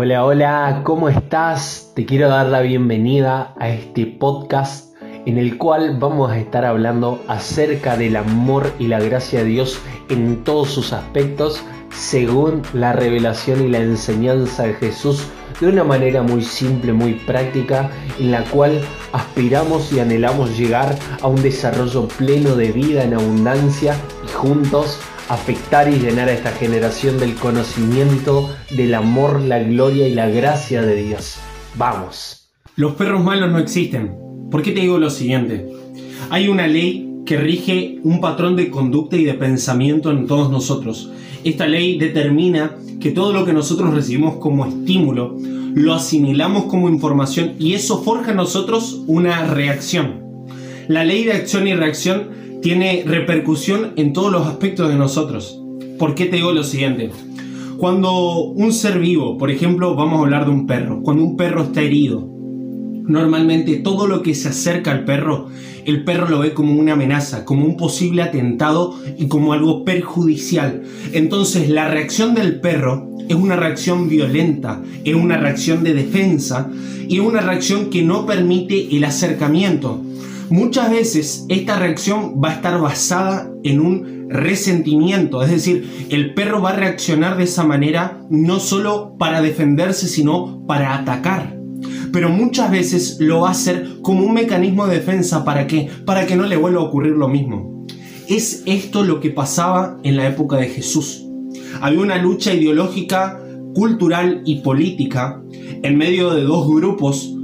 Hola, hola, ¿cómo estás? Te quiero dar la bienvenida a este podcast en el cual vamos a estar hablando acerca del amor y la gracia de Dios en todos sus aspectos según la revelación y la enseñanza de Jesús de una manera muy simple, muy práctica, en la cual aspiramos y anhelamos llegar a un desarrollo pleno de vida en abundancia y juntos afectar y llenar a esta generación del conocimiento, del amor, la gloria y la gracia de Dios. Vamos. Los perros malos no existen. ¿Por qué te digo lo siguiente? Hay una ley que rige un patrón de conducta y de pensamiento en todos nosotros. Esta ley determina que todo lo que nosotros recibimos como estímulo lo asimilamos como información y eso forja en nosotros una reacción. La ley de acción y reacción tiene repercusión en todos los aspectos de nosotros. ¿Por qué te digo lo siguiente? Cuando un ser vivo, por ejemplo, vamos a hablar de un perro, cuando un perro está herido, normalmente todo lo que se acerca al perro, el perro lo ve como una amenaza, como un posible atentado y como algo perjudicial. Entonces la reacción del perro es una reacción violenta, es una reacción de defensa y es una reacción que no permite el acercamiento. Muchas veces esta reacción va a estar basada en un resentimiento, es decir, el perro va a reaccionar de esa manera no solo para defenderse, sino para atacar. Pero muchas veces lo va a hacer como un mecanismo de defensa, ¿para qué? Para que no le vuelva a ocurrir lo mismo. Es esto lo que pasaba en la época de Jesús. Había una lucha ideológica, cultural y política en medio de dos grupos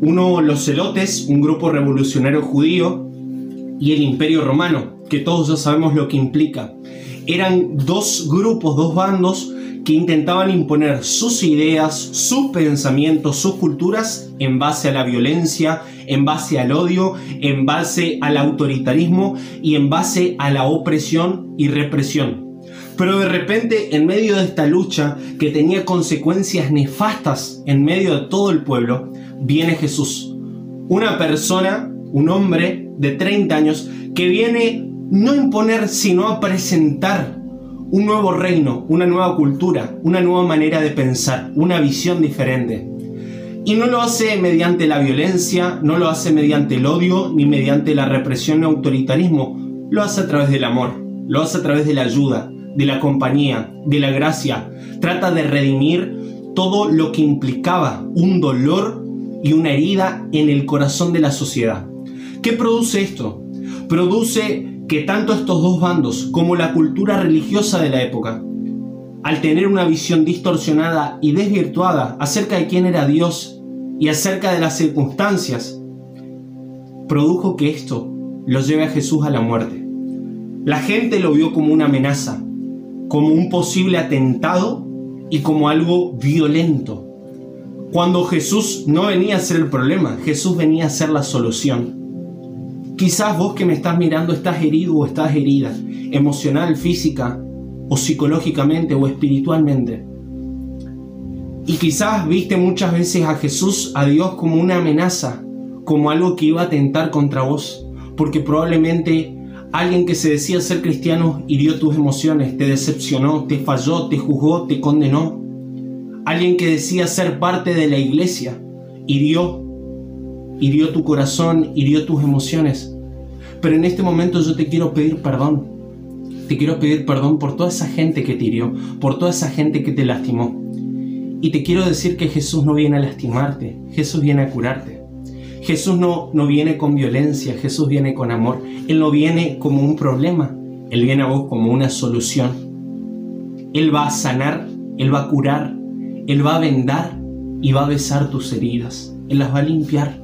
uno, los celotes, un grupo revolucionario judío, y el imperio romano, que todos ya sabemos lo que implica. Eran dos grupos, dos bandos que intentaban imponer sus ideas, sus pensamientos, sus culturas en base a la violencia, en base al odio, en base al autoritarismo y en base a la opresión y represión. Pero de repente, en medio de esta lucha que tenía consecuencias nefastas en medio de todo el pueblo, viene Jesús. Una persona, un hombre de 30 años, que viene no a imponer, sino a presentar un nuevo reino, una nueva cultura, una nueva manera de pensar, una visión diferente. Y no lo hace mediante la violencia, no lo hace mediante el odio, ni mediante la represión o autoritarismo, lo hace a través del amor, lo hace a través de la ayuda, de la compañía, de la gracia. Trata de redimir todo lo que implicaba un dolor y una herida en el corazón de la sociedad. ¿Qué produce esto? Produce que tanto estos dos bandos como la cultura religiosa de la época, al tener una visión distorsionada y desvirtuada acerca de quién era Dios y acerca de las circunstancias, produjo que esto lo lleve a Jesús a la muerte. La gente lo vio como una amenaza, como un posible atentado y como algo violento. Cuando Jesús no venía a ser el problema, Jesús venía a ser la solución. Quizás vos que me estás mirando estás herido o estás herida, emocional, física o psicológicamente o espiritualmente. Y quizás viste muchas veces a Jesús, a Dios, como una amenaza, como algo que iba a atentar contra vos, porque probablemente alguien que se decía ser cristiano hirió tus emociones, te decepcionó, te falló, te juzgó, te condenó alguien que decía ser parte de la iglesia, hirió, hirió tu corazón, hirió tus emociones. Pero en este momento yo te quiero pedir perdón. Te quiero pedir perdón por toda esa gente que te hirió, por toda esa gente que te lastimó. Y te quiero decir que Jesús no viene a lastimarte, Jesús viene a curarte. Jesús no, no viene con violencia, Jesús viene con amor. Él no viene como un problema, Él viene a vos como una solución. Él va a sanar, Él va a curar, él va a vendar y va a besar tus heridas. Él las va a limpiar.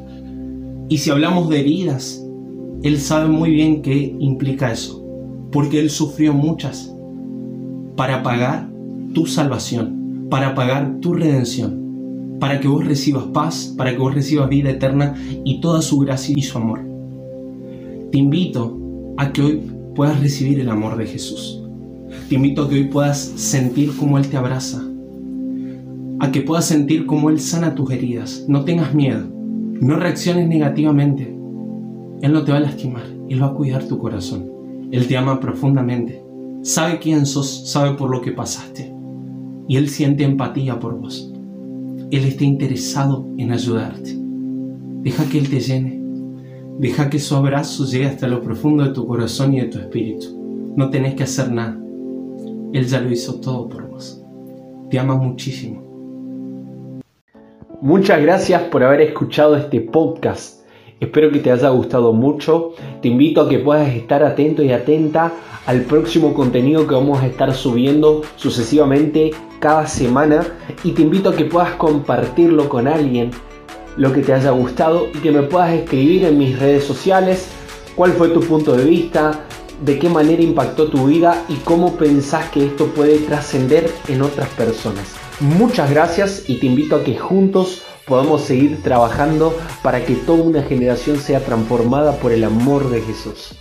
Y si hablamos de heridas, Él sabe muy bien qué implica eso. Porque Él sufrió muchas para pagar tu salvación, para pagar tu redención, para que vos recibas paz, para que vos recibas vida eterna y toda su gracia y su amor. Te invito a que hoy puedas recibir el amor de Jesús. Te invito a que hoy puedas sentir cómo Él te abraza, a que puedas sentir cómo Él sana tus heridas. No tengas miedo, no reacciones negativamente. Él no te va a lastimar, Él va a cuidar tu corazón. Él te ama profundamente, sabe quién sos, sabe por lo que pasaste y Él siente empatía por vos. Él está interesado en ayudarte. Deja que Él te llene. Deja que su abrazo llegue hasta lo profundo de tu corazón y de tu espíritu. No tenés que hacer nada. Él ya lo hizo todo por vos. Te ama muchísimo. Muchas gracias por haber escuchado este podcast. Espero que te haya gustado mucho. Te invito a que puedas estar atento y atenta al próximo contenido que vamos a estar subiendo sucesivamente cada semana y te invito a que puedas compartirlo con alguien lo que te haya gustado y que me puedas escribir en mis redes sociales cuál fue tu punto de vista, de qué manera impactó tu vida y cómo pensás que esto puede trascender en otras personas. Muchas gracias y te invito a que juntos podamos seguir trabajando para que toda una generación sea transformada por el amor de Jesús.